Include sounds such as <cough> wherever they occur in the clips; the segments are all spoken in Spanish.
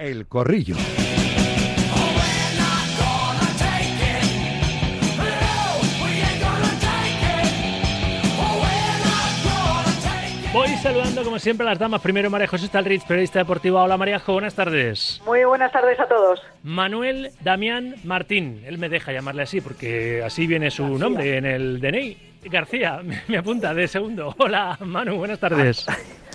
El Corrillo. Voy saludando como siempre a las damas. Primero María José Stalrich, periodista deportiva. Hola María Jo, buenas tardes. Muy buenas tardes a todos. Manuel Damián Martín. Él me deja llamarle así porque así viene su nombre en el DNI. García, <laughs> me apunta de segundo. Hola Manu, buenas tardes. <laughs>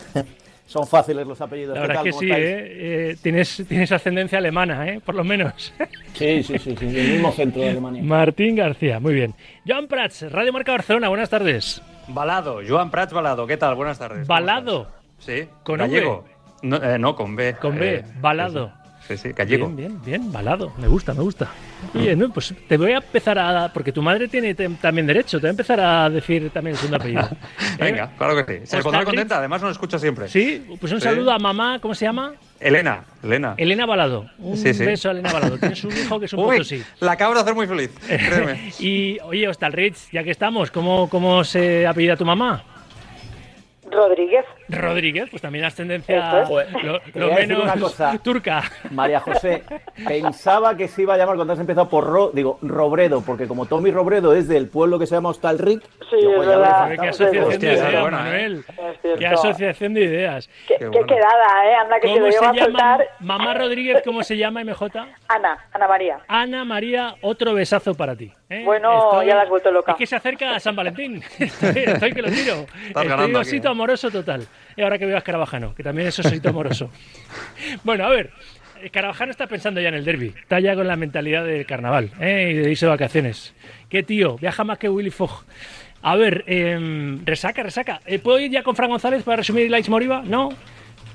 Son fáciles los apellidos. La verdad es que sí, ¿eh? Eh, tienes, tienes ascendencia alemana, ¿eh? por lo menos. Sí, sí, sí, sí, el mismo centro de Alemania. Martín García, muy bien. Joan Prats, Radio Marca Barcelona, buenas tardes. Balado, Joan Prats Balado, ¿qué tal? Buenas tardes. ¿Balado? Sí, ¿Con gallego. No, eh, no, con B. Con B, Eh, balado. Sí, sí, gallego. Bien, bien, bien, balado. Me gusta, me gusta. Oye, no, pues te voy a empezar a. Porque tu madre tiene también derecho. Te voy a empezar a decir también el segundo apellido. <laughs> Venga, ¿Eh? claro que sí. Se pondrá contenta, además nos escucha siempre. Sí, pues un Sí. saludo a mamá, ¿cómo se llama? Elena, Elena. Elena Balado. Un Sí, sí. beso a Elena Balado. Tienes un hijo que es un Uy, potosí. la acabo de hacer muy feliz, <laughs> créeme. Y, oye, Hostalrich, ya que estamos, ¿cómo, cómo se apellida tu mamá? Rodríguez. Rodríguez, pues también ascendencia es. lo, Te lo voy a decir menos una cosa. turca. María José, pensaba que se iba a llamar cuando has empezado por Ro, digo, Robredo, porque como Tommy Robredo es del pueblo que se llama Hostalric, Sí, pues verdad. Joder, qué asociación Hostia, de ideas, buena, ¿eh? Manuel. Qué asociación de ideas. Qué, Qué qué bueno. quedada, ¿eh? Anda, que se ¿Cómo lo se lleva a llama? Mamá Rodríguez, ¿cómo se llama MJ? Ana, Ana María. Ana María, otro besazo para ti. ¿eh? Bueno, ya la has vuelto loca. Es que se acerca a San Valentín. <laughs> Estoy, estoy que lo tiro. Estoy ganando aquí, osito ¿eh? amoroso total. Y ahora que veo a Escarabajano, que también es osito amoroso. <laughs> bueno, a ver. Escarabajano está pensando ya en el derby. Está ya con la mentalidad del carnaval ¿eh? y de irse de vacaciones. Qué tío, viaja más que Willy Fogg. A ver, em, resaca, resaca. Eh, ¿Puedo ir ya con Fran González para resumir Laix Moriba? No.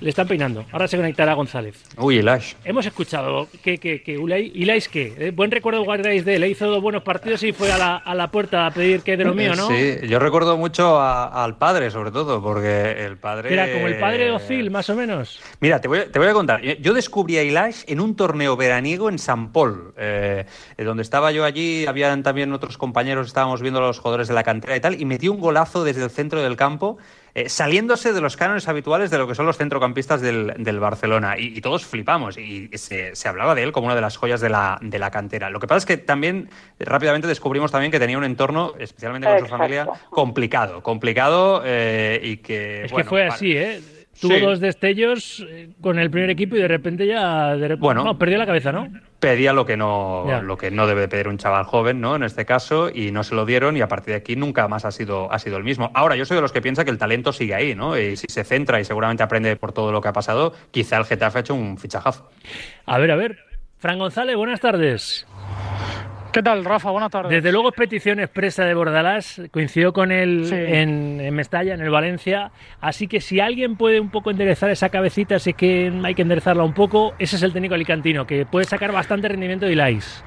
Le están peinando. Ahora se conectará González. Uy, el Ash. Hemos escuchado que, que, que Ulay, Ilais, ¿qué? Eh, buen recuerdo guardáis de él. Le hizo dos buenos partidos y fue a la, a la puerta a pedir que de lo mío, ¿no? Sí, yo recuerdo mucho a- al padre, sobre todo, porque el padre... Era como el padre de Ozil, más o menos. Mira, te voy, a- te voy a contar. Yo descubrí a Ilash en un torneo veraniego en San Paul, eh, eh, donde estaba yo allí, habían también otros compañeros, estábamos viendo a los jugadores de la cantera y tal, y metió un golazo desde el centro del campo, eh, saliéndose de los cánones habituales de lo que son los centrocampistas del, del Barcelona. Y, y todos flipamos, y se, se hablaba de él como una de las joyas de la, de la cantera. Lo que pasa es que también eh, rápidamente descubrimos también que tenía un entorno, especialmente con su familia, complicado, complicado eh, y que... Es bueno, que fue para- así, ¿eh? Tuvo Sí. dos destellos eh, con el primer equipo y de repente ya... de Bueno. no, perdió la cabeza, ¿no? pedía lo que no Ya. lo que no debe pedir un chaval joven, ¿no? En este caso y no se lo dieron y a partir de aquí nunca más ha sido ha sido el mismo. Ahora yo soy de los que piensa que el talento sigue ahí, ¿no? Y si se centra y seguramente aprende por todo lo que ha pasado, quizá el Getafe ha hecho un fichajazo. A ver, a ver. Fran González, buenas tardes. ¿Qué tal, Rafa? Buenas tardes. Desde luego es petición expresa de Bordalás, coincidió con él Sí. en, en Mestalla, en el Valencia, así que si alguien puede un poco enderezar esa cabecita, si es que hay que enderezarla un poco, ese es el técnico alicantino, que puede sacar bastante rendimiento de Ilais.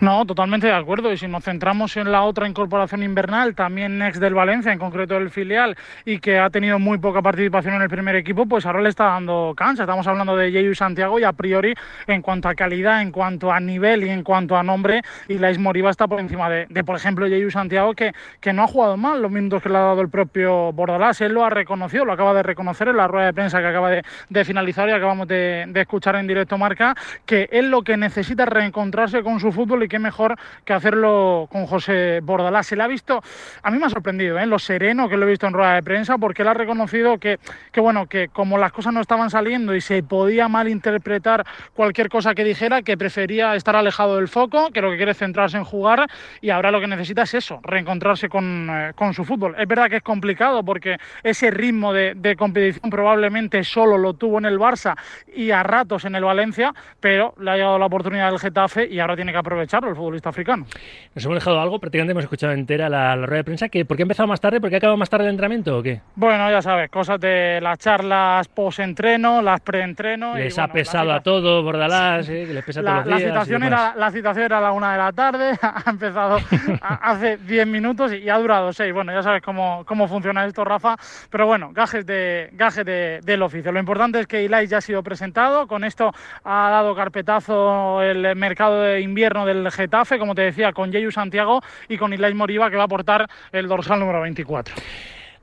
No, totalmente de acuerdo. Y si nos centramos en la otra incorporación invernal, también ex del Valencia, en concreto del filial, y que ha tenido muy poca participación en el primer equipo, pues ahora le está dando cansa. Estamos hablando de Yeyu Santiago y a priori, en cuanto a calidad, en cuanto a nivel y en cuanto a nombre, Ilais Moriba está por encima de, de, por ejemplo, Yeyu Santiago, que, que no ha jugado mal los minutos que le ha dado el propio Bordalás. Él lo ha reconocido, lo acaba de reconocer en la rueda de prensa que acaba de, finalizar y acabamos de, escuchar en directo marca, que él lo que necesita es reencontrarse con su fútbol y qué mejor que hacerlo con José Bordalás. Se le ha visto, a mí me ha sorprendido, ¿eh? lo sereno que lo he visto en rueda de prensa, porque él ha reconocido que, que, bueno, que como las cosas no estaban saliendo y se podía malinterpretar cualquier cosa que dijera, que prefería estar alejado del foco, que lo que quiere es centrarse en jugar y ahora lo que necesita es eso, reencontrarse con, eh, con su fútbol. Es verdad que es complicado porque ese ritmo de, de competición probablemente solo lo tuvo en el Barça y a ratos en el Valencia, pero le ha llegado la oportunidad del Getafe y ahora tiene que aprovecharlo el futbolista africano. Nos hemos dejado algo, prácticamente hemos escuchado entera la, la rueda de prensa. Que, ¿Por qué ha empezado más tarde? ¿Por qué ha acabado más tarde el entrenamiento o qué? Bueno, ya sabes, cosas de las charlas post-entreno, las pre-entreno. Les y, ha bueno, pesado la a todos, Bordalás, eh, que les pesa La, todos la los días. y citación era, la citación era a la una de la tarde, <laughs> ha empezado <laughs> a- hace 10 minutos y ha durado 6. Bueno, ya sabes cómo, cómo funciona esto, Rafa. Pero bueno, gajes, de, gajes de- del oficio. Lo importante es que Ilai ya ha sido presentado. Con esto ha dado carpetazo el mercado de invierno del Getafe, como te decía, con Yeyu Santiago y con Ilai Moriba, que va a aportar el dorsal número 24.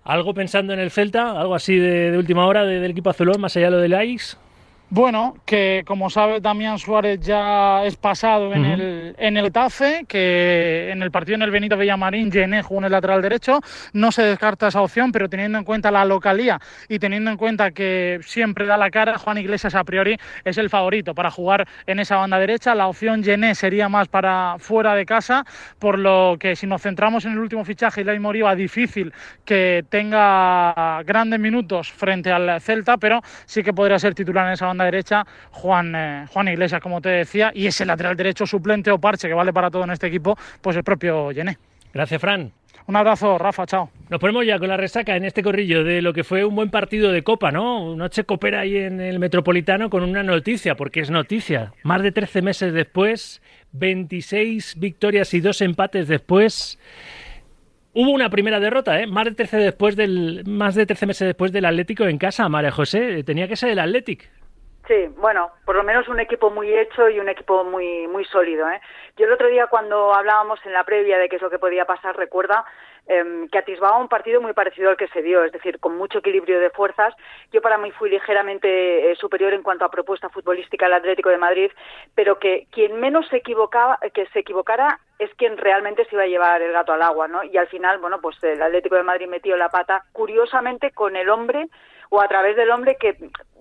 ¿Algo pensando en el Celta? ¿Algo así de, última hora de- del equipo azulón, más allá de lo del Aix? Bueno, que como sabe Damián Suárez ya es pasado en, el, en el TAFE, que en el partido en el Benito Villamarín Gené jugó en el lateral derecho, no se descarta esa opción, pero teniendo en cuenta la localía y teniendo en cuenta que siempre da la cara, Juan Iglesias a priori es el favorito para jugar en esa banda derecha, la opción Gené sería más para fuera de casa, por lo que si nos centramos en el último fichaje, Ilai Moriba, difícil que tenga grandes minutos frente al Celta, pero sí que podría ser titular en esa banda derecha Juan, eh, Juan Iglesias, como te decía, y ese lateral derecho suplente o parche que vale para todo en este equipo, pues el propio Yené. Gracias, Fran. Un abrazo, Rafa, chao. Nos ponemos ya con la resaca en este corrillo de lo que fue un buen partido de Copa, ¿no? Noche copera ahí en el Metropolitano con una noticia, porque es noticia. Más de 13 meses después, 26 victorias y dos empates después. Hubo una primera derrota, ¿eh? Más de 13 después del más de 13 meses después del Atlético en casa, María José, tenía que ser el Atlético. Sí, bueno, por lo menos un equipo muy hecho y un equipo muy muy sólido. ¿eh? Yo el otro día cuando hablábamos en la previa de qué es lo que podía pasar, recuerda eh, que atisbaba un partido muy parecido al que se dio, es decir, con mucho equilibrio de fuerzas. Yo para mí fui ligeramente eh, superior en cuanto a propuesta futbolística al Atlético de Madrid, pero que quien menos se equivocaba, que se equivocara es quien realmente se iba a llevar el gato al agua, ¿no? Y al final, bueno, pues el Atlético de Madrid metió la pata, curiosamente con el hombre o a través del hombre que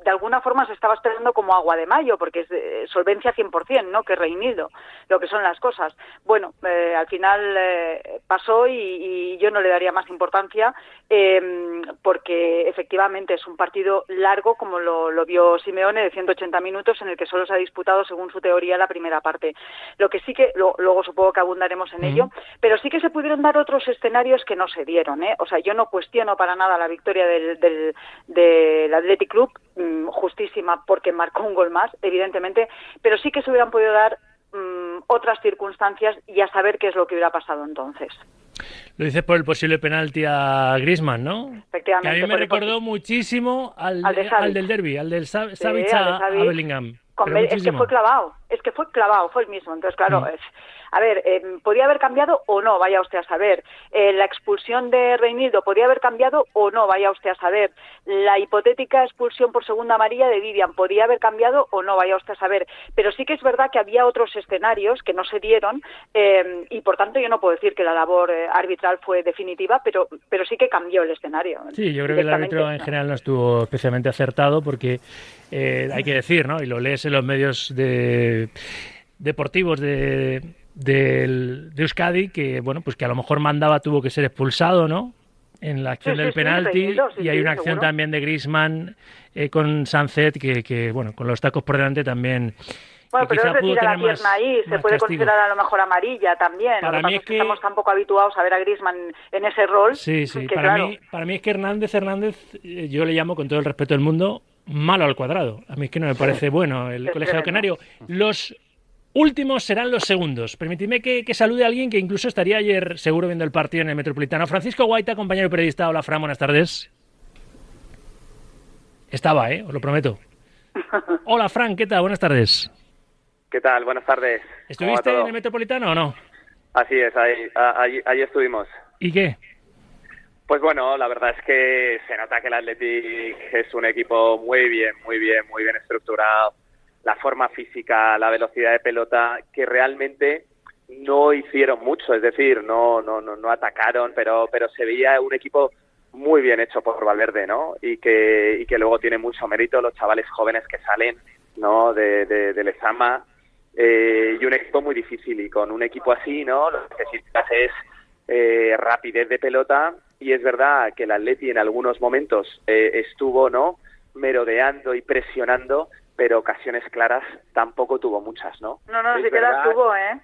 de alguna forma se estaba esperando como agua de mayo, porque es de solvencia 100%, ¿no? Que Reinildo, lo que son las cosas. Bueno, eh, al final eh, pasó y, y, yo no le daría más importancia eh, porque efectivamente es un partido largo, como lo, lo, vio Simeone, de 180 minutos, en el que solo se ha disputado, según su teoría, la primera parte. Lo que sí que, lo, luego supongo que abundaremos en ello, pero sí que se pudieron dar otros escenarios que no se dieron, ¿eh? O sea, yo no cuestiono para nada la victoria del, del, del Athletic Club, justísima porque marcó un gol más, evidentemente, pero sí que se hubieran podido dar mmm, otras circunstancias y a saber qué es lo que hubiera pasado entonces. Lo dices por el posible penalti a Griezmann, ¿no? Efectivamente. Que a mí me recordó muchísimo al, al, de al, del derby, al del Savic sí, a, a, Bellingham. es que fue clavado, es que fue clavado, fue el mismo. Entonces, claro, mm. es, a ver, eh, ¿podría haber cambiado o no? Vaya usted a saber. Eh, la expulsión de Reinildo, ¿podría haber cambiado o no? Vaya usted a saber. La hipotética expulsión por segunda amarilla de Vivian, ¿podría haber cambiado o no? Vaya usted a saber. Pero sí que es verdad que había otros escenarios que no se dieron eh, y, por tanto, yo no puedo decir que la labor eh, arbitral fue definitiva, pero, pero sí que cambió el escenario. Sí, yo creo que el árbitro en general no estuvo especialmente acertado porque eh, hay que decir, ¿no? Y lo lees en los medios de deportivos de del, de Euskadi que bueno pues que a lo mejor mandaba tuvo que ser expulsado no en la acción sí, del sí, penalti sí, y hay una acción seguro. también de Griezmann eh, con Sanzet que, que, bueno con los tacos por delante también bueno, pero a la pierna más, ahí, se puede castigo. considerar a lo mejor amarilla también. Para lo mí es que... estamos tan poco habituados a ver a Griezmann en ese rol. Sí, sí, que, para, claro, mí, para mí es que Hernández Hernández, eh, yo le llamo con todo el respeto del mundo, malo al cuadrado. A mí es que no me parece <laughs> bueno el Es colegiado tremendo. canario. Los últimos serán los segundos. Permitidme que, que, salude a alguien que incluso estaría ayer seguro viendo el partido en el Metropolitano. Francisco Guaita, compañero periodista. Hola, Fran, buenas tardes. Estaba, ¿eh? Os lo prometo. <laughs> Hola, Fran, ¿qué tal? Buenas tardes. ¿Qué tal? Buenas tardes. ¿Estuviste en el Metropolitano o no? Así es, ahí, ahí, ahí estuvimos. ¿Y qué? Pues bueno, la verdad es que se nota que el Athletic es un equipo muy bien, muy bien, muy bien estructurado. La forma física, la velocidad de pelota, que realmente no hicieron mucho, es decir, no, no, no, no atacaron, pero, pero se veía un equipo muy bien hecho por Valverde, ¿no? Y que, y que luego tiene mucho mérito los chavales jóvenes que salen, ¿no? De, de, de Lezama, eh, y un equipo muy difícil y con un equipo así, ¿no? Lo que necesitas es eh, rapidez de pelota y es verdad que el Atleti en algunos momentos eh, estuvo, ¿no? Merodeando y presionando, pero ocasiones claras tampoco tuvo muchas, ¿no? No, no, sí que las tuvo, ¿eh?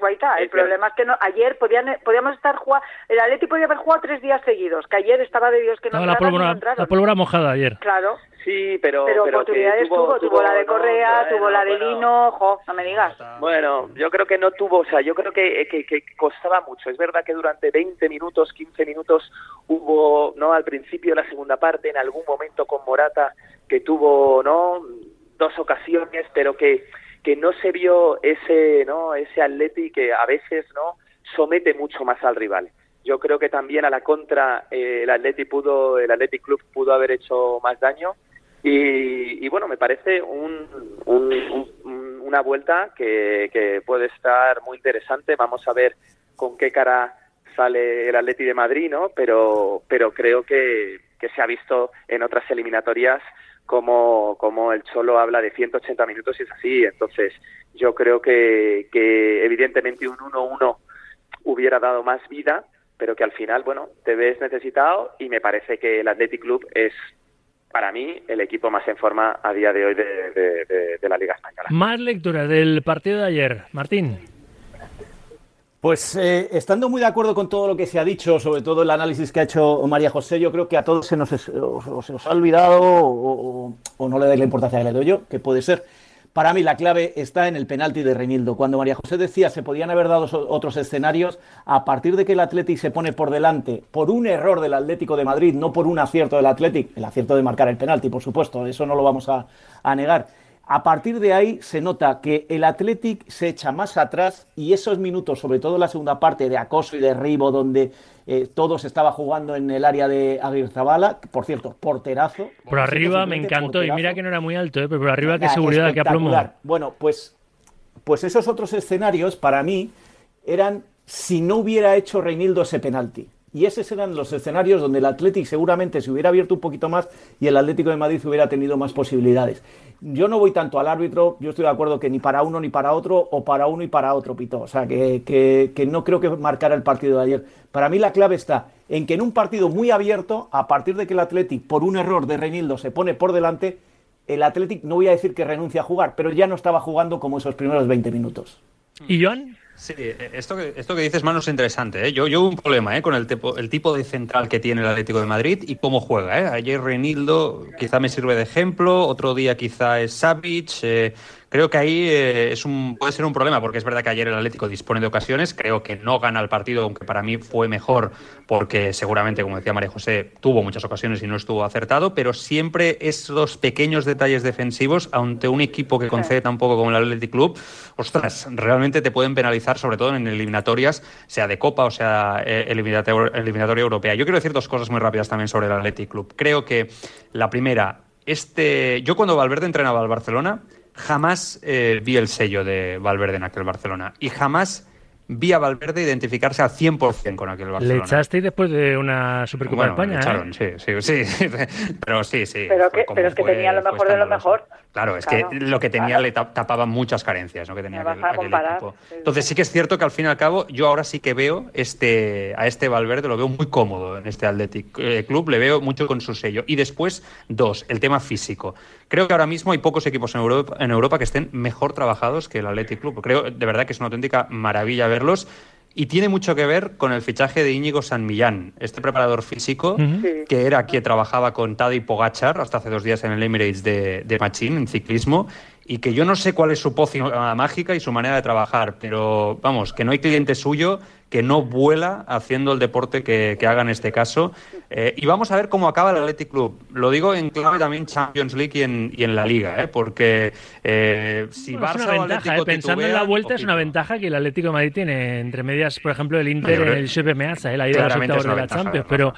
Guaita, el es problema es que no, ayer podían, podíamos estar jugando, el Atleti podía haber jugado tres días seguidos, que ayer estaba de Dios que no, no la, pólvora, no la pólvora mojada ayer. Claro. Sí, pero... Pero, pero oportunidades tuvo, tuvo, tuvo, la de Correa, no, tuvo la de bueno, Lino, jo, no me digas. Bueno, yo creo que no tuvo, o sea, yo creo que, que, que, costaba mucho. Es verdad que durante 20 minutos, 15 minutos hubo, ¿no? Al principio de la segunda parte, en algún momento con Morata, que tuvo, ¿no? Dos ocasiones, pero que que no se vio ese no ese Atleti que a veces no somete mucho más al rival yo creo que también a la contra eh, el Atleti pudo el Athletic Club pudo haber hecho más daño Y, bueno, me parece un, una vuelta que, que puede estar muy interesante. Vamos a ver con qué cara sale el Atleti de Madrid, ¿no? Pero, pero creo que, que se ha visto en otras eliminatorias como, como el Cholo habla de 180 minutos y es así. Entonces, yo creo que, que evidentemente un 1-1 hubiera dado más vida, pero que al final, bueno, te ves necesitado y me parece que el Athletic Club es para mí el equipo más en forma a día de hoy de, de la Liga Española. Más lectura del partido de ayer, Martín. Pues eh, estando muy de acuerdo con todo lo que se ha dicho, sobre todo el análisis que ha hecho María José, yo creo que a todos se nos, se nos ha olvidado o, no le dais la importancia que le doy yo, que puede ser. Para mí la clave está en el penalti de Reinildo. Cuando María José decía se podían haber dado otros escenarios, a partir de que el Atlético se pone por delante por un error del Atlético de Madrid, no por un acierto del Atlético, el acierto de marcar el penalti, por supuesto, eso no lo vamos a, a negar a partir de ahí se nota que el Athletic se echa más atrás y esos minutos, sobre todo la segunda parte de acoso y derribo, donde eh, todo se estaba jugando en el área de Aguirre por cierto, porterazo. Por arriba me encantó y mira que no era muy alto, ¿eh? pero por arriba qué seguridad, qué aplomo. Bueno, pues, pues esos otros escenarios para mí eran si no hubiera hecho Reinildo ese penalti. Y esos eran los escenarios donde el Athletic seguramente se hubiera abierto un poquito más y el Atlético de Madrid hubiera tenido más posibilidades. Yo no voy tanto al árbitro, yo estoy de acuerdo que ni para uno ni para otro, o para uno y para otro, Pito. O sea, que, que, no creo que marcara el partido de ayer. Para mí la clave está en que en un partido muy abierto, a partir de que el Athletic, por un error de Reinildo, se pone por delante, el Athletic no voy a decir que renuncia a jugar, pero ya no estaba jugando como esos primeros 20 minutos. ¿Y Joan? Sí, eh, esto que, esto que dices, Manu, es interesante. ¿eh? Yo, yo un problema ¿eh? con el tipo, el tipo de central que tiene el Atlético de Madrid y cómo juega. ¿eh? Ayer Reinildo quizá me sirve de ejemplo, otro día quizá es Savic. Creo que ahí eh, es un, puede ser un problema, porque es verdad que ayer el Atlético dispone de ocasiones. Creo que no gana el partido, aunque para mí fue mejor, porque seguramente, como decía María José, tuvo muchas ocasiones y no estuvo acertado. Pero siempre esos pequeños detalles defensivos, ante un equipo que concede tan poco como el Atlético Club, ostras, realmente te pueden penalizar, sobre todo en eliminatorias, sea de Copa o sea eh, eliminatoria, europea. Yo quiero decir dos cosas muy rápidas también sobre el Atlético Club. Creo que la primera, este, yo cuando Valverde entrenaba al Barcelona, jamás eh, vi el sello de Valverde en aquel Barcelona. Y jamás vi a Valverde identificarse al 100% con aquel Barcelona. Le echaste después de una Supercopa de España, echaron, ¿eh? sí, sí, sí, <laughs> pero sí, sí. Pero, que, pero es que tenía lo mejor de lo mejor. Claro, es que lo que tenía le tapaba muchas carencias, ¿no? Que tenía aquel, equipo. Entonces sí que es cierto que al fin y al cabo yo ahora sí que veo este a este Valverde lo veo muy cómodo en este Athletic eh, Club, le veo mucho con su sello. Y después dos, el tema físico. Creo que ahora mismo hay pocos equipos en Europa, en Europa que estén mejor trabajados que el Athletic Club. Creo de verdad que es una auténtica maravilla verlos y tiene mucho que ver con el fichaje de Íñigo San Millán, este preparador físico que era quien trabajaba con Tadej Pogachar hasta hace dos días en el Emirates de, de Machín, en ciclismo, y que yo no sé cuál es su poción mágica y su manera de trabajar, pero vamos, que no hay cliente suyo que no vuela haciendo el deporte que, haga en este caso. Eh, y vamos a ver cómo acaba el Athletic Club. Lo digo en clave también Champions League y en, y en la Liga, ¿eh? porque eh, si Barça es una ventaja, ¿eh? pensando en la vuelta es una ventaja que el Atlético de Madrid tiene entre medias, por ejemplo, el Inter, el Giuseppe Meazza, la ida de los de la Champions. Pero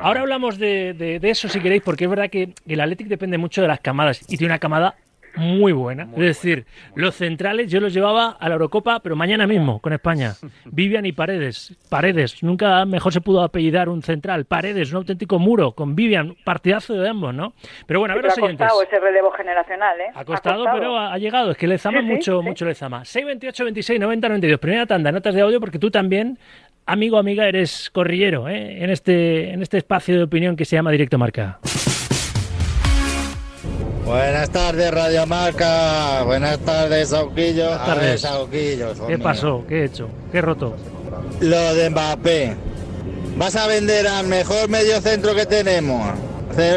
ahora hablamos de, de, de, eso si queréis, porque es verdad que el Atlético depende mucho de las camadas y tiene una camada muy buena. es decir, los centrales yo los llevaba a la Eurocopa, pero mañana mismo con España. <laughs> Vivian y Paredes. Paredes, nunca mejor se pudo apellidar un central. Paredes, un auténtico muro con Vivian, partidazo de ambos, ¿no? Pero bueno, a ver los siguientes. Ha costado ese relevo generacional, ¿eh? Ha costado, pero ha, llegado. Es que le zama mucho, mucho le zama. 628 26 90 92. Primera tanda, notas de audio, porque tú también amigo amiga eres corrillero ¿eh? en este en este espacio de opinión que se llama Directo Marca. Buenas tardes, Radio Marca. Buenas tardes, Sauquillo. Buenas tardes. ¿Qué pasó? ¿Qué he hecho? ¿Qué he roto? Lo de Mbappé. ¿Vas a vender al mejor medio centro que tenemos?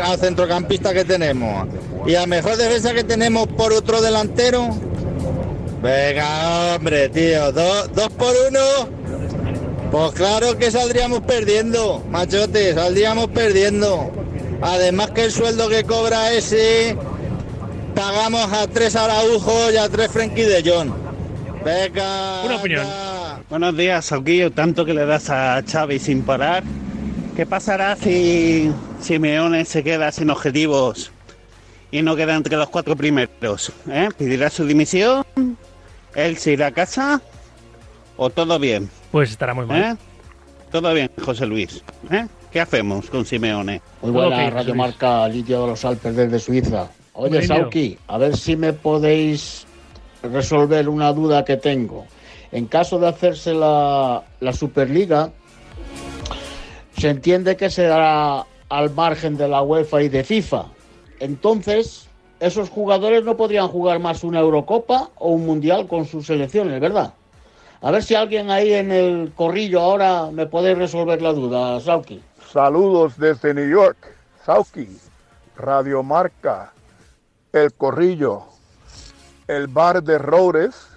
Al centrocampista que tenemos. ¿Y al mejor defensa que tenemos por otro delantero? Venga, hombre, tío. ¿Dos, dos por uno? Pues claro que saldríamos perdiendo, machote. Saldríamos perdiendo. Además que el sueldo que cobra ese pagamos a tres Araujo y a tres Frenkie de John. Venga. Una opinión. Buenos días, Sauquillo. Tanto que le das a Xavi sin parar. ¿Qué pasará si Simeone se queda sin objetivos y no queda entre los cuatro primeros. ¿eh? Pedirá su dimisión, él se irá a casa o todo bien. Pues estará muy mal. ¿eh? Todo bien, José Luis. ¿eh? ¿Qué hacemos con Simeone? Muy buena ok, Radio. Marca, Lidio de los Alpes desde Suiza. Oye. Sauki, a ver si me podéis resolver una duda que tengo. En caso de hacerse la, la Superliga, se entiende que se dará al margen de la UEFA y de FIFA. Entonces, esos jugadores no podrían jugar más una Eurocopa o un Mundial con sus selecciones, ¿verdad? A ver si alguien ahí en el corrillo ahora me puede resolver la duda, Sauki. Saludos desde New York. Sauki, Radio Marca, El Corrillo. El bar de Roures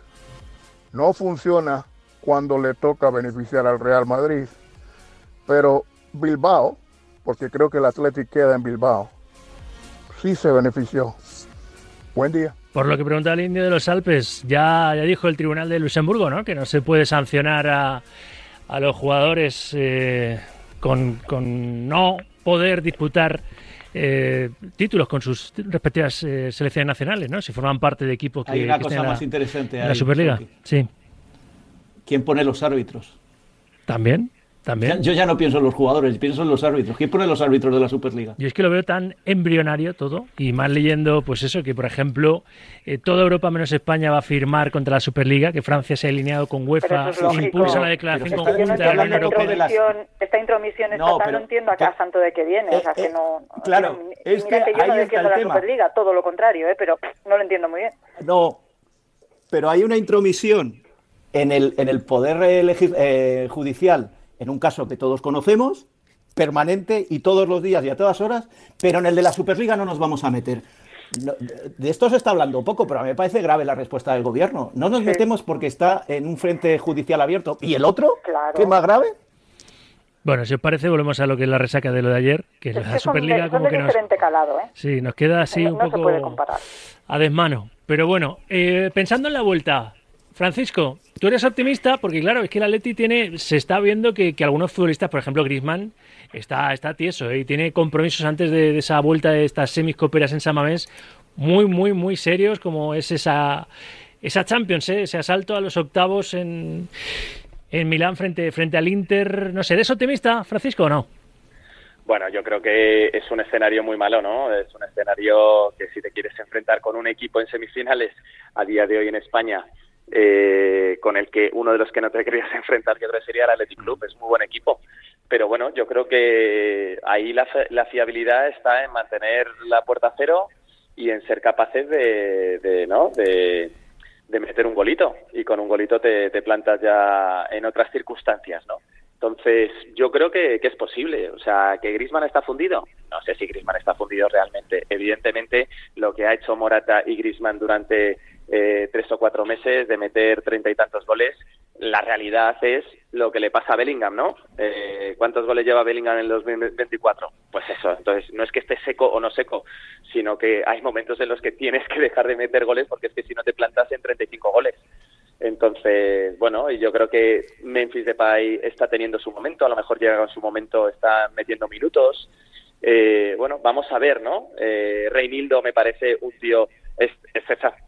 no funciona cuando le toca beneficiar al Real Madrid. Pero Bilbao, porque creo que el Athletic queda en Bilbao, sí se benefició. Buen día. Por lo que preguntaba el indio de los Alpes, ya, ya dijo el Tribunal de Luxemburgo, ¿no? Que no se puede sancionar a, a los jugadores eh, con, con no poder disputar eh, títulos con sus respectivas eh, selecciones nacionales, ¿no? Si forman parte de equipos que, Hay una que cosa la- más interesante. en la ahí, Superliga. Sí, ¿Quién pone los árbitros? también, Ya- también. Yo ya no pienso en los jugadores, pienso en los árbitros. ¿Quién pone los árbitros de la Superliga? Yo es que lo veo tan embrionario todo, y más leyendo, pues eso, que por ejemplo, eh, toda Europa menos España va a firmar contra la Superliga, que Francia se ha alineado con Pero UEFA, es lógico. impulsa la declaración no conjunta de la Unión Europea. de las- intromisión, esta intromisión No, estatal, no, pero- entiendo acá ca- santo de qué viene, o sea, Eh, que eh, no... claro, mira, es mira que que yo no defiendo la tema. Superliga, todo lo contrario, ¿eh? pero pff, no lo entiendo muy bien. No, pero hay una intromisión en el, en el poder eh, legis- eh, judicial, en un caso que todos conocemos, permanente y todos los días y a todas horas, pero en el de la Superliga no nos vamos a meter. No, de esto se está hablando poco, pero a mí me parece grave la respuesta del gobierno. No nos Sí. metemos porque está en un frente judicial abierto. ¿Y el otro? Claro. ¿Qué más grave? Bueno, si os parece, volvemos a lo que es la resaca de lo de ayer, que Es la que son Superliga son como de que nos, diferente calado, ¿eh? sí, nos queda así no, un no se puede poco comparar. a desmano. Pero bueno, eh, pensando en la vuelta, Francisco, tú eres optimista porque claro, es que el Atleti tiene, se está viendo que, que algunos futbolistas, por ejemplo Griezmann, está, está tieso ¿eh? y tiene compromisos antes de, esa vuelta de estas semiscoperas en San Mamés muy, muy, muy serios, como es esa, esa Champions, ¿eh? ese asalto a los octavos en, en Milán frente, frente al Inter. No sé, ¿eres optimista, Francisco, o no? Bueno, yo creo que es un escenario muy malo, ¿no? Es un escenario que si te quieres enfrentar con un equipo en semifinales a día de hoy en España, eh, con el que uno de los que no te <laughs> querías enfrentar, que otro sería el Athletic Club, es muy buen equipo. Pero bueno, yo creo que ahí la, la fiabilidad está en mantener la puerta cero y en ser capaces de, de ¿no? De, meter un golito y con un golito te, te plantas ya en otras circunstancias, ¿no? Entonces, yo creo que, que es posible. O sea, que Grisman está fundido. No sé si Grisman está fundido realmente. Evidentemente, lo que ha hecho Morata y Grisman durante eh, tres o cuatro meses de meter treinta y tantos goles, la realidad es lo que le pasa a Bellingham, ¿no? Eh, ¿Cuántos goles lleva Bellingham en el 2024? Pues eso. Entonces, no es que esté seco o no seco, sino que hay momentos en los que tienes que dejar de meter goles porque es que si no te plantas en 35 goles. Entonces, bueno, yo creo que Memphis Depay está teniendo su momento, a lo mejor llega en su momento, está metiendo minutos. Eh, bueno, vamos a ver, ¿no? Eh, Reinildo me parece un tío es, es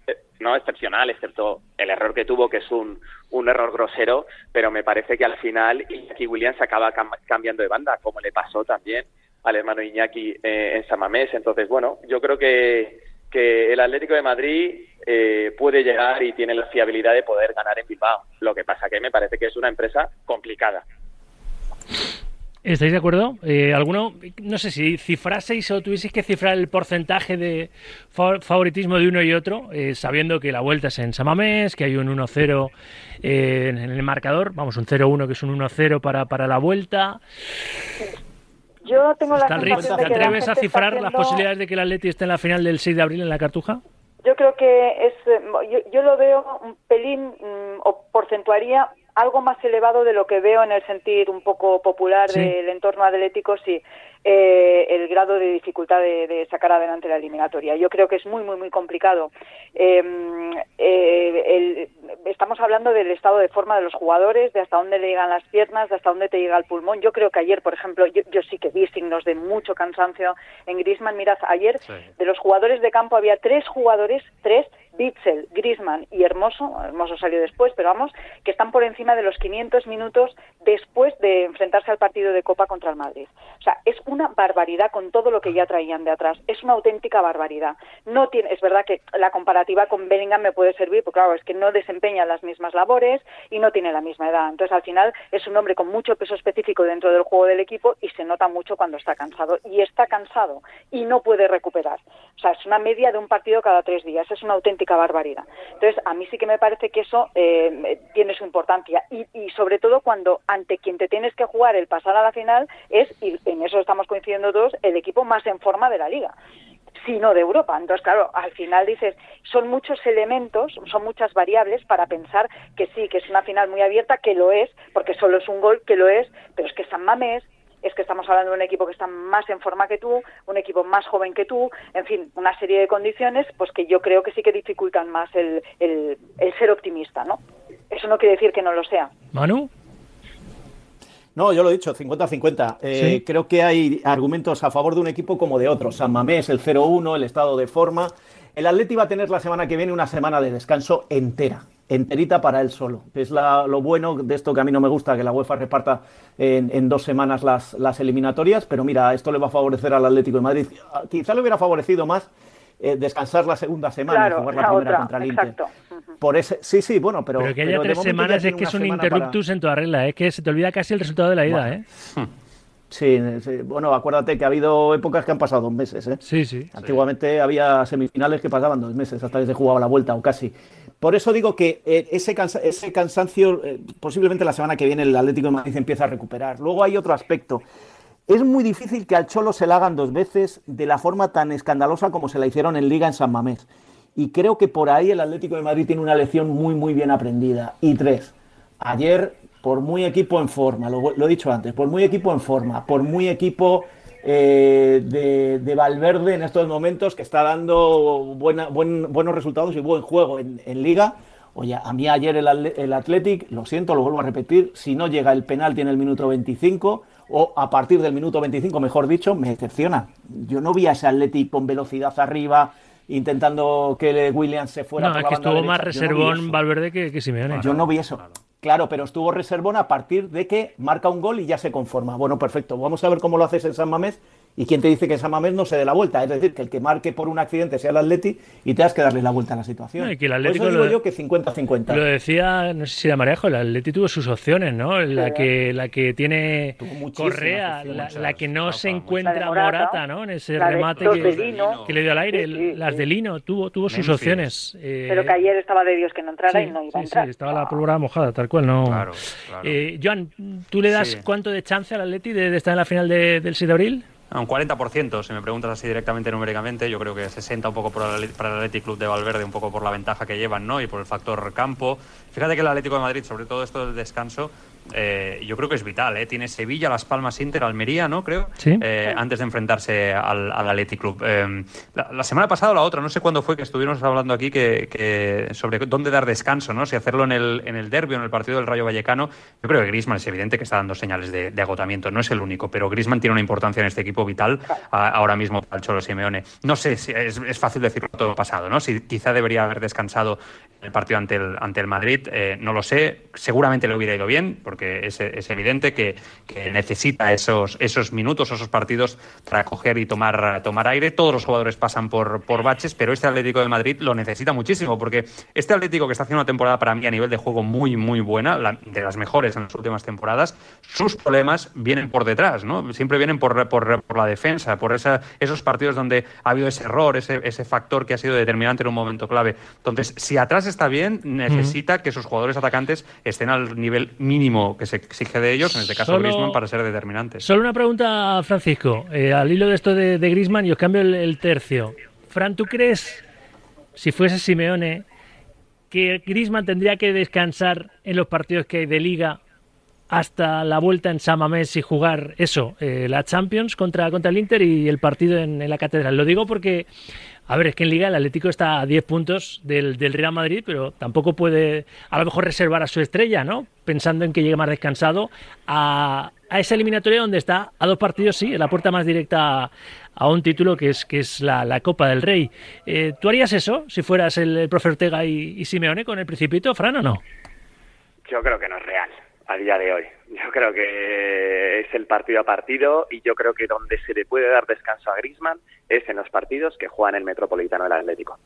eh, no excepcional, excepto el error que tuvo, que es un, un error grosero, pero me parece que al final Iñaki Williams acaba cam- cambiando de banda, como le pasó también al hermano Iñaki eh, en Samamés. Entonces, bueno, yo creo que, que el Atlético de Madrid eh, puede llegar y tiene la fiabilidad de poder ganar en Bilbao. Lo que pasa que me parece que es una empresa complicada. ¿Estáis de acuerdo? Eh, ¿Alguno, no sé si cifraseis o tuvieseis que cifrar el porcentaje de fa- favoritismo de uno y otro, eh, sabiendo que la vuelta es en Samamés, que hay un 1-0 eh, en el marcador, vamos, un 0-1 que es un 1-0 para, para la vuelta. Yo tengo la ¿Está el sensación ¿Te de que la atreves a gente cifrar las posibilidades de que el Atleti esté en la final del 6 de abril en la Cartuja? Yo creo que es, eh, yo, yo lo veo un pelín mm, o porcentuaría algo más elevado de lo que veo en el sentir un poco popular Sí. del entorno atlético, sí, eh, el grado de dificultad de, de sacar adelante la eliminatoria. Yo creo que es muy, muy, muy complicado. Eh, eh, el- estamos hablando del estado de forma de los jugadores, de hasta dónde le llegan las piernas, de hasta dónde te llega el pulmón. Yo creo que ayer, por ejemplo, yo, sí que vi signos de mucho cansancio en Griezmann. Mirad, ayer de los jugadores de campo había tres jugadores, tres Bitzel, Grisman y Hermoso, Hermoso salió después, pero vamos, que están por encima de los 500 minutos después de enfrentarse al partido de Copa contra el Madrid. O sea, es una barbaridad con todo lo que ya traían de atrás. Es una auténtica barbaridad. No tiene, es verdad que la comparativa con Bellingham me puede servir, porque claro, es que no desempeña las mismas labores y no tiene la misma edad. Entonces, al final es un hombre con mucho peso específico dentro del juego del equipo y se nota mucho cuando está cansado. Y está cansado y no puede recuperar. O sea, es una media de un partido cada tres días. Es una auténtica barbaridad. Entonces, a mí sí que me parece que eso eh, tiene su importancia y, sobre todo cuando ante quien te tienes que jugar el pasar a la final es, y en eso estamos coincidiendo todos, el equipo más en forma de la liga sino de Europa. Entonces, claro, al final dices, son muchos elementos, son muchas variables para pensar que sí, que es una final muy abierta, que lo es, porque solo es un gol, que lo es, pero es que San Mamés, es que estamos hablando de un equipo que está más en forma que tú, un equipo más joven que tú, en fin, una serie de condiciones pues que yo creo que sí que dificultan más el, el, ser optimista, ¿no? Eso no quiere decir que no lo sea. Manu. No, yo lo he dicho, 50-50. Eh, creo que hay argumentos a favor de un equipo como de otros. San Mamés, el 0-1, el estado de forma. El Atleti va a tener la semana que viene una semana de descanso entera enterita para él solo. Es lo bueno de esto que a mí no me gusta, que la UEFA reparta en, dos semanas las, las, eliminatorias, pero mira, esto le va a favorecer al Atlético de Madrid. Quizá le hubiera favorecido más eh, descansar la segunda semana y jugar la, primera contra el Inter. Por ese, sí, sí, bueno, pero... Pero que haya tres semanas es que es un interruptus en toda regla, es que se te olvida casi el resultado de la ida, ¿eh? Sí, bueno, acuérdate que ha habido épocas que han pasado dos meses, ¿eh? Sí, sí. Antiguamente había semifinales que pasaban dos meses hasta que se jugaba la vuelta o casi. Por eso digo que eh, ese, ese, cansancio, eh, posiblemente la semana que viene el Atlético de Madrid empieza a recuperar. Luego hay otro aspecto. Es muy difícil que al Cholo se la hagan dos veces de la forma tan escandalosa como se la hicieron en Liga en San Mamés. Y creo que por ahí el Atlético de Madrid tiene una lección muy, muy bien aprendida. Y tres, ayer, por muy equipo en forma, lo, he dicho antes, por muy equipo en forma, por muy equipo eh, de, Valverde en estos momentos que está dando buena, buenos resultados y buen juego en, liga. Oye, a mí ayer el, el, Athletic, lo siento, lo vuelvo a repetir, si no llega el penalti en el minuto 25 o a partir del minuto 25, mejor dicho, me decepciona. Yo no vi a ese Athletic con velocidad arriba, intentando que Williams se fuera. No, es que estuvo más reservón Valverde que, que Simeone. Yo no vi eso. Claro, pero estuvo reservón a partir de que marca un gol y ya se conforma. Bueno, perfecto. Vamos a ver cómo lo haces en San Mamés ¿Y quién te dice que Samamés no se dé la vuelta? Es decir, que el que marque por un accidente sea el Atleti y te has que darle la vuelta a la situación. No, que el por eso digo yo que 50-50. Lo decía, no sé si era Marejo, el Atleti tuvo sus opciones, ¿no? La que, la que tiene Correa, la, que no se encuentra Morata, ¿no? En ese remate que, le dio al aire, las de Lino, tuvo, tuvo sus opciones. Eh, Pero que ayer estaba de Dios que no entrara y no iba a entrar. Sí, estaba la pólvora mojada, tal cual, ¿no? Claro, eh, Joan, ¿tú le das cuánto de chance al Atleti de, estar en la final del 6 de abril? Un 40%, si me preguntas así directamente numéricamente, yo creo que 60 un poco para el Athletic Club de Valverde, un poco por la ventaja que llevan, ¿no? Y por el factor campo. Fíjate que el Atlético de Madrid, sobre todo esto del descanso, eh, yo creo que es vital. ¿eh? Tiene Sevilla, Las Palmas, Inter, Almería, ¿no? Creo. Eh, antes de enfrentarse al, al Athletic Club. La, semana pasada o la otra, no sé cuándo fue que estuvimos hablando aquí que, sobre dónde dar descanso, ¿no? Si hacerlo en el, en el derbi o en el partido del Rayo Vallecano. Yo creo que Grisman es evidente que está dando señales de, agotamiento. No es el único, pero Grisman tiene una importancia en este equipo vital ahora mismo para el Cholo Simeone. No sé si es, es, fácil decirlo todo pasado, ¿no? Si quizá debería haber descansado el partido ante el, ante el Madrid, no lo sé. Seguramente le hubiera ido bien porque es, es evidente que, necesita esos, esos minutos, esos partidos para coger y tomar, tomar aire. Todos los jugadores pasan por, por baches, pero este Atlético de Madrid lo necesita muchísimo, porque este Atlético que está haciendo una temporada para mí a nivel de juego muy, muy buena, de las mejores en las últimas temporadas, sus problemas vienen por detrás, ¿no? Siempre vienen por, por, la defensa, por esa, esos partidos donde ha habido ese error, ese, ese factor que ha sido determinante en un momento clave. Entonces, si atrás está bien, necesita que sus jugadores atacantes estén al nivel mínimo que se exige de ellos, en este caso Griezmann, para ser determinantes. Solo una pregunta, Francisco, eh, al hilo de esto de, de Griezmann, y os cambio el, tercio. Fran, ¿tú crees, si fuese Simeone, que Griezmann tendría que descansar en los partidos que hay de Liga hasta la vuelta en Samamés y jugar eso, eh, la Champions contra, contra el Inter y el partido en, en, la Catedral. Lo digo porque A ver, es que en Liga el Atlético está a 10 puntos del, del Real Madrid, pero tampoco puede a lo mejor reservar a su estrella, ¿no? Pensando en que llegue más descansado a, a esa eliminatoria donde está a dos partidos, sí, en la puerta más directa a, un título que es, que es la, la Copa del Rey. Eh, ¿Tú harías eso si fueras el, el profe Ortega y, y Simeone con el Principito, Fran, o no? Yo creo que no es real a día de hoy. Yo creo que es el partido a partido y yo creo que donde se le puede dar descanso a Griezmann es en los partidos que juegan el Metropolitano del Atlético.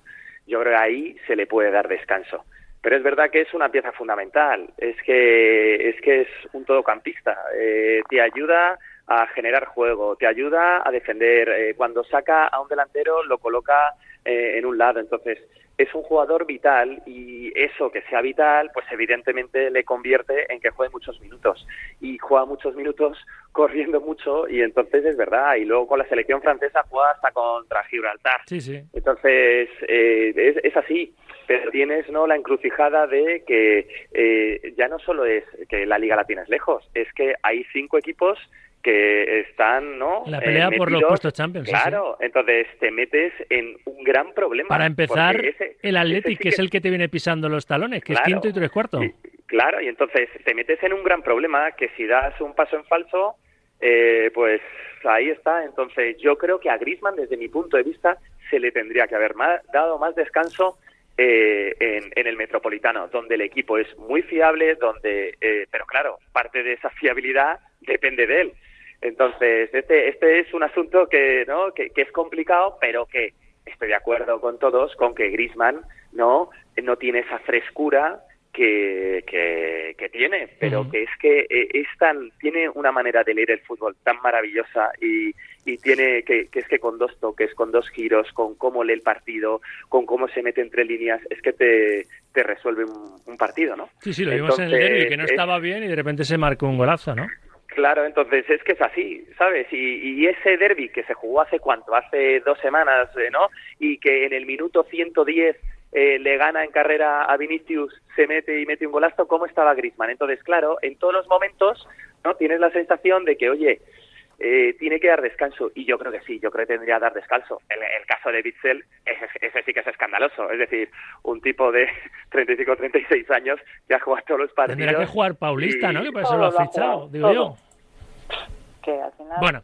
Yo creo que ahí se le puede dar descanso. Pero es verdad que es una pieza fundamental. Es que es que es un todocampista. Eh, te ayuda a generar juego, te ayuda a defender. Eh, cuando saca a un delantero lo coloca eh, en un lado. Entonces es un jugador vital y eso que sea vital, pues evidentemente le convierte en que juegue muchos minutos y juega muchos minutos <laughs> corriendo mucho y entonces es verdad. Y luego con la selección francesa juega hasta contra Gibraltar. Sí, sí. Entonces eh, es, es así pero tienes no la encrucijada de que eh, ya no solo es que la liga latina es lejos, es que hay cinco equipos que están no La pelea Eh, por los puestos Champions. sí. Claro, entonces te metes en un gran problema. Para empezar, ese- el sí que es el que te viene pisando los talones, que Claro. es quinto y tres cuartos. Claro, y entonces te metes en un gran problema que si das un paso en falso, eh, pues ahí está. Entonces yo creo que a Griezmann, desde mi punto de vista, se le tendría que haber ma- dado más descanso eh, en, en el Metropolitano, donde el equipo es muy fiable, donde, eh, pero claro, parte de esa fiabilidad depende de él. Entonces este este es un asunto que no que, que es complicado, pero que estoy de acuerdo con todos con que Griezmann no no tiene esa frescura que, que, que tiene, pero que es que eh, es tan, tiene una manera de leer el fútbol tan maravillosa y, y tiene que, que es que con dos toques, con dos giros, con cómo lee el partido, con cómo se mete entre líneas, es que te, te resuelve un, un partido, ¿no? Sí, sí, lo vimos en el derby, que no es- estaba bien y de repente se marcó un golazo, ¿no? Claro, entonces es que es así, ¿sabes? Y, y ese derby que se jugó hace cuánto, hace dos semanas, eh, ¿no? Y que en el minuto 110 eh, le gana en carrera a Vinicius, se mete y mete un golazo, ¿cómo estaba Griezmann? Entonces, claro, en todos los momentos, ¿no? Tienes la sensación de que, oye, eh, tiene que dar descanso. Y yo creo que sí, yo creo que tendría que dar descanso. El, el caso de Bitzel, ese, ese sí que es escandaloso. Es decir, un tipo de <laughs> 35 36 años que ha jugado todos los partidos. Tendrá que jugar Paulista, y- ¿no? Que para eso lo ha fichado, digo yo. Todo. Que al final... Bueno,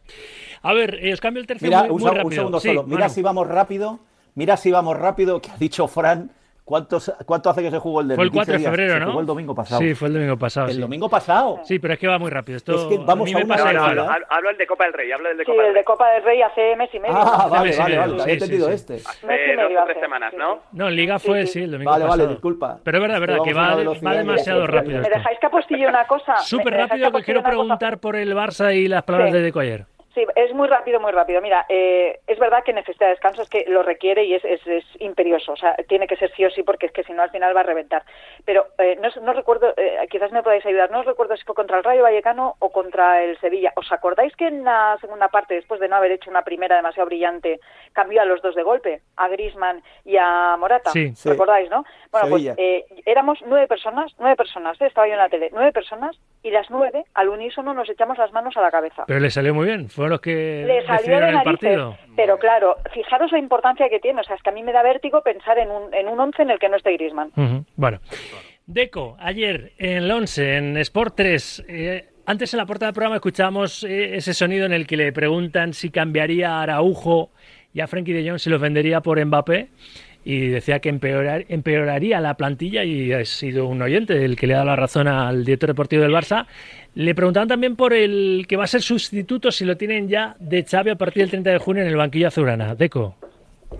a ver, eh, os cambio el tercio Mira, muy, un, muy seg- un rápido. segundo Sí, solo. Mira si vamos rápido. Mira si vamos rápido, que ha dicho Fran. ¿Cuántos, ¿Cuánto hace que se jugó el derbi? Fue el 4 de 15 días. febrero, Se ¿no? jugó el domingo pasado. Sí, fue el domingo pasado. El sí. domingo pasado. Sí, pero es que va muy rápido. Esto Es que vamos a a una pasa No, no, hablo, hablo- hablo del de Copa del Rey, hablo del de Sí, Copa el del de Rey. Copa del Rey hace mes y medio. Ah, vale, Sí, vale, sí, vale. sí, Había sí, entendido sí. este. Y Hace dos o tres semanas, sí, ¿no? sí. No, en Liga Sí, fue, sí. sí, el domingo Vale, vale, pasado. disculpa. Pero es verdad, es verdad, que va, demasiado rápido ¿Me dejáis que apostille una cosa? Súper ¿Me dejáis rápido que quiero preguntar por el Barça y las palabras Sí. de Deco ayer. Sí, es muy rápido, muy rápido. Mira, eh, es verdad que necesita descanso, es que lo requiere y es, es, es imperioso. O sea, tiene que ser sí o sí porque es que si no al final va a reventar. Pero eh, no, no recuerdo, eh, quizás me podáis ayudar, no os recuerdo si fue contra el Rayo Vallecano o contra el Sevilla. ¿Os acordáis que en la segunda parte, después de no haber hecho una primera demasiado brillante, cambió a los dos de golpe, a Grisman y a Morata? Sí. Sí. ¿Recordáis, no? Bueno, Sevilla. pues eh, éramos nueve personas, nueve personas, eh, estaba yo en la tele, nueve personas y las nueve al unísono nos echamos las manos a la cabeza. Pero le salió muy bien. Fueron los que Le salió de el partido. pero claro, fijaros la importancia que tiene. O sea, es que a mí me da vértigo pensar en un, en un once en el que no esté Griezmann. Ujú, Bueno. Deco, ayer en el 11, en Sport 3, eh, antes en la puerta del programa escuchábamos eh, ese sonido en el que le preguntan si cambiaría a Araujo y a Frenkie de Jong, si los vendería por Mbappé. Y decía que empeorar- empeoraría la plantilla y ha sido un oyente el que le ha dado la razón al director deportivo del Barça. Le preguntaban también por el que va a ser sustituto, si lo tienen ya, de Xavi a partir del 30 de junio en el banquillo azulgrana. Deco.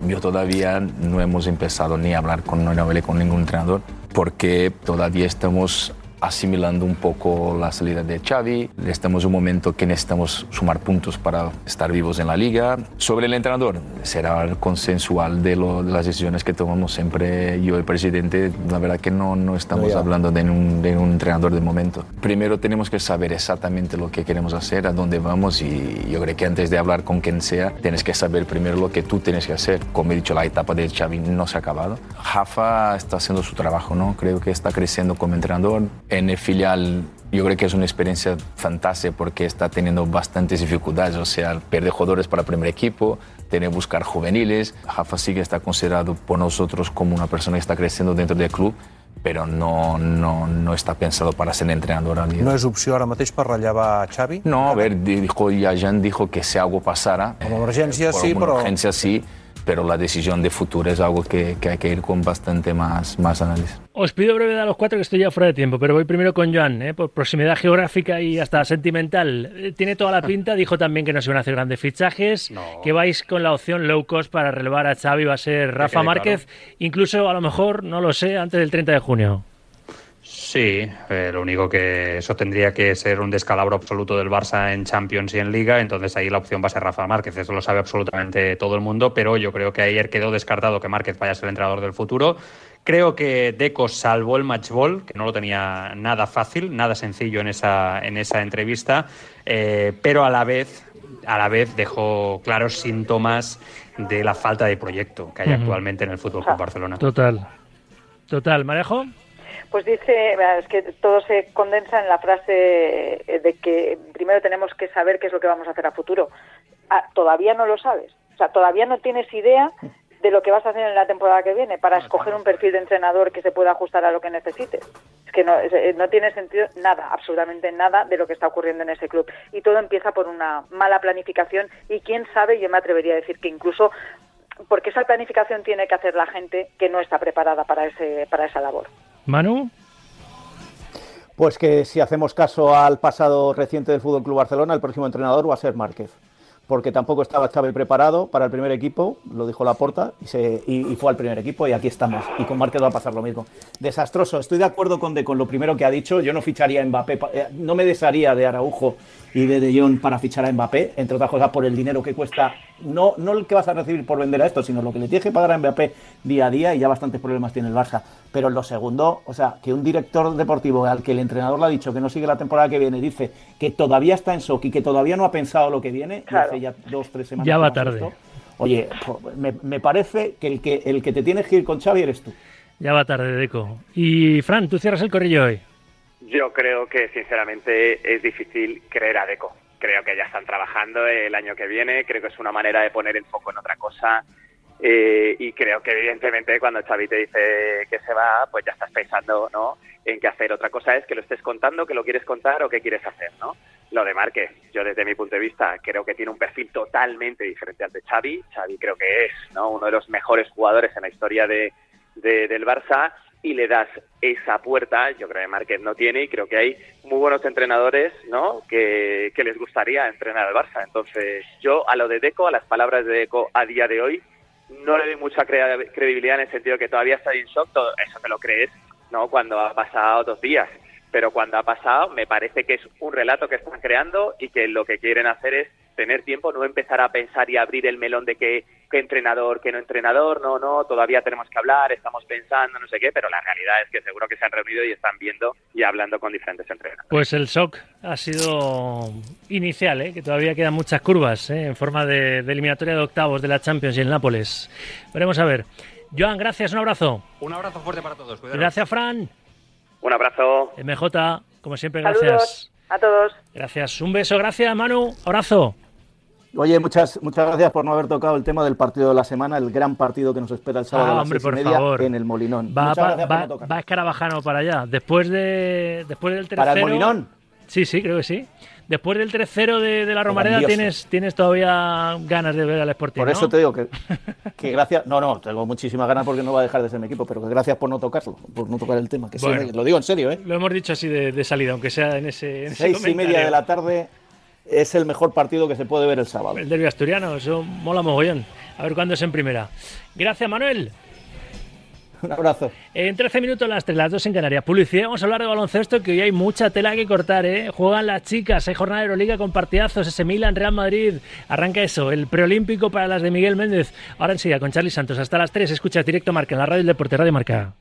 Yo todavía no hemos empezado ni a hablar con, no hablé con ningún entrenador porque todavía estamos asimilando un poco la salida de Xavi. Estamos en un momento que necesitamos sumar puntos para estar vivos en la liga. Sobre el entrenador, será consensual de, lo- de las decisiones que tomamos siempre yo el presidente. La verdad que no, no estamos Ya. hablando de un, de un entrenador de momento. Primero tenemos que saber exactamente lo que queremos hacer, a dónde vamos y yo creo que antes de hablar con quien sea, tienes que saber primero lo que tú tienes que hacer. Como he dicho, la etapa de Xavi no se ha acabado. Rafa está haciendo su trabajo, ¿no? Creo que está creciendo como entrenador. En el filial yo creo que es una experiencia fantástica porque está teniendo bastantes dificultades, o sea, perder jugadores para el primer equipo, tener que buscar juveniles. Rafa sí que está considerado por nosotros como una persona que está creciendo dentro del club, però no, no, no està pensado para ser entrenador al. No és opció ara mateix per rellevar Xavi? No, a ver, dijo, ya Jan dijo que si algo pasara... Como emergencia por sí, una pero... urgencia sí, pero la decisión de futuro es algo que, que hay que ir con bastante más, más análisis. Os pido brevedad a los cuatro que estoy ya fuera de tiempo, pero voy primero con Joan, ¿eh? por proximidad geográfica y hasta sentimental. Eh, Tiene toda la <laughs> pinta, dijo también que no se van a hacer grandes fichajes, que vais con la opción low cost para relevar a Xavi, va a ser Rafa Márquez, incluso a lo mejor, no lo sé, antes del 30 de junio. Sí, eh, lo único que eso tendría que ser un descalabro absoluto del Barça en Champions y en Liga, entonces ahí la opción va a ser Rafa Márquez, eso lo sabe absolutamente todo el mundo, pero yo creo que ayer quedó descartado que Márquez vaya a ser el entrenador del futuro. Creo que Deco salvó el match ball, que no lo tenía nada fácil, nada sencillo en esa, en esa entrevista, eh, pero a la vez a la vez dejó claros síntomas de la falta de proyecto que hay actualmente en el Fútbol Club Barcelona. Total. Total. ¿Marejo? Pues dice, es que todo se condensa en la frase eh, de que primero tenemos que saber qué es lo que vamos a hacer a futuro. Ah, todavía no lo sabes. O sea, todavía no tienes idea de lo que vas a hacer en la temporada que viene para escoger un perfil de entrenador que se pueda ajustar a lo que necesites. Es que no, eh, no tiene sentido nada, absolutamente nada de lo que está ocurriendo en ese club. Y todo empieza por una mala planificación y quién sabe, yo me atrevería a decir que incluso porque esa planificación tiene que hacer la gente que no está preparada para ese para esa labor. Manu. Pues que si hacemos caso al pasado reciente del Fútbol Club Barcelona, el próximo entrenador va a ser Márquez. Porque tampoco estaba Xavi preparado para el primer equipo, lo dijo Laporta, y, y, fue al primer equipo y aquí estamos. Y con Márquez va a pasar lo mismo. Desastroso. Estoy de acuerdo con, de, con lo primero que ha dicho. Yo no ficharía a Mbappé, eh, no me desharía de Araujo y de De Jong para fichar a Mbappé, entre otras cosas por el dinero que cuesta, no, no el que vas a recibir por vender a esto, sino lo que le tienes que pagar a Mbappé día a día y ya bastantes problemas tiene el Barça. Pero lo segundo, o sea, que un director deportivo al que el entrenador le ha dicho que no sigue la temporada que viene, dice que todavía está en shock y que todavía no ha pensado lo que viene, y Claro. hace ya dos, tres semanas. Ya va tarde. Oye, me, me parece que el, que el que te tienes que ir con Xavi eres tú. Ya va tarde, Deco. Y Fran, tú cierras el corrillo hoy. Yo creo que sinceramente es difícil creer a Deco. Creo que ya están trabajando el año que viene, creo que es una manera de poner el foco en otra cosa eh, y creo que evidentemente cuando Xavi te dice que se va, pues ya estás pensando ¿no? en qué hacer. Otra cosa es que lo estés contando, que lo quieres contar o qué quieres hacer. ¿no? Lo de Márquez, yo desde mi punto de vista creo que tiene un perfil totalmente diferente al de Xavi. Xavi creo que es ¿no? uno de los mejores jugadores en la historia de, de- del Barça y le das esa puerta, yo creo que Márquez no tiene y creo que hay muy buenos entrenadores ¿no? que, que les gustaría entrenar al Barça. Entonces yo a lo de Deco, a las palabras de Deco a día de hoy, no le doy mucha credibilidad en el sentido que todavía está en shock, eso te lo crees no cuando ha pasado dos días, pero cuando ha pasado me parece que es un relato que están creando y que lo que quieren hacer es tener tiempo, no empezar a pensar y abrir el melón de qué, qué entrenador, qué no entrenador, no, no, todavía tenemos que hablar, estamos pensando, no sé qué, pero la realidad es que seguro que se han reunido y están viendo y hablando con diferentes entrenadores. Pues el shock ha sido inicial, ¿eh? que todavía quedan muchas curvas ¿eh? en forma de, de eliminatoria de octavos de la Champions y el Nápoles. Veremos a ver. Joan, gracias, un abrazo. Un abrazo fuerte para todos. cuidaros. Gracias, Fran. Un abrazo. MJ, como siempre, gracias. Saludos a todos. Gracias. Un beso, gracias, Manu. Abrazo. Oye, muchas, muchas gracias por no haber tocado el tema del partido de la semana, el gran partido que nos espera el sábado Ah, a las hombre, seis y media favor. en el Molinón. Va, va, va, no va Escarabajano para allá. Después, de, después del tercero... ¿Para el Molinón? Sí, sí, creo que sí. Después del 3-0 de, de la Romareda tienes, tienes todavía ganas de ver al Sporting, Por ¿no? eso te digo que, que gracias. No, no, tengo muchísimas ganas porque no va a dejar de ser mi equipo, pero que gracias por no tocarlo, por no tocar el tema. Que sí, lo digo en serio, ¿eh? Lo hemos dicho así de, de salida, aunque sea en ese, en ese Seis y media de la tarde es el mejor partido que se puede ver el sábado. El derbi asturiano, eso mola mogollón. A ver cuándo es en primera. Gracias, Manuel. Un abrazo. En 13 minutos las 3, las 2 en Canarias. Publicidad, vamos a hablar de baloncesto, que hoy hay mucha tela que cortar, ¿eh? Juegan las chicas, hay jornada de Euroliga con partidazos, ese Milan, Real Madrid. Arranca eso, el preolímpico para las de Miguel Méndez. Ahora enseguida con Charlie Santos. Hasta las 3, escuchas directo Marca en la radio del Deporte, Radio Marca.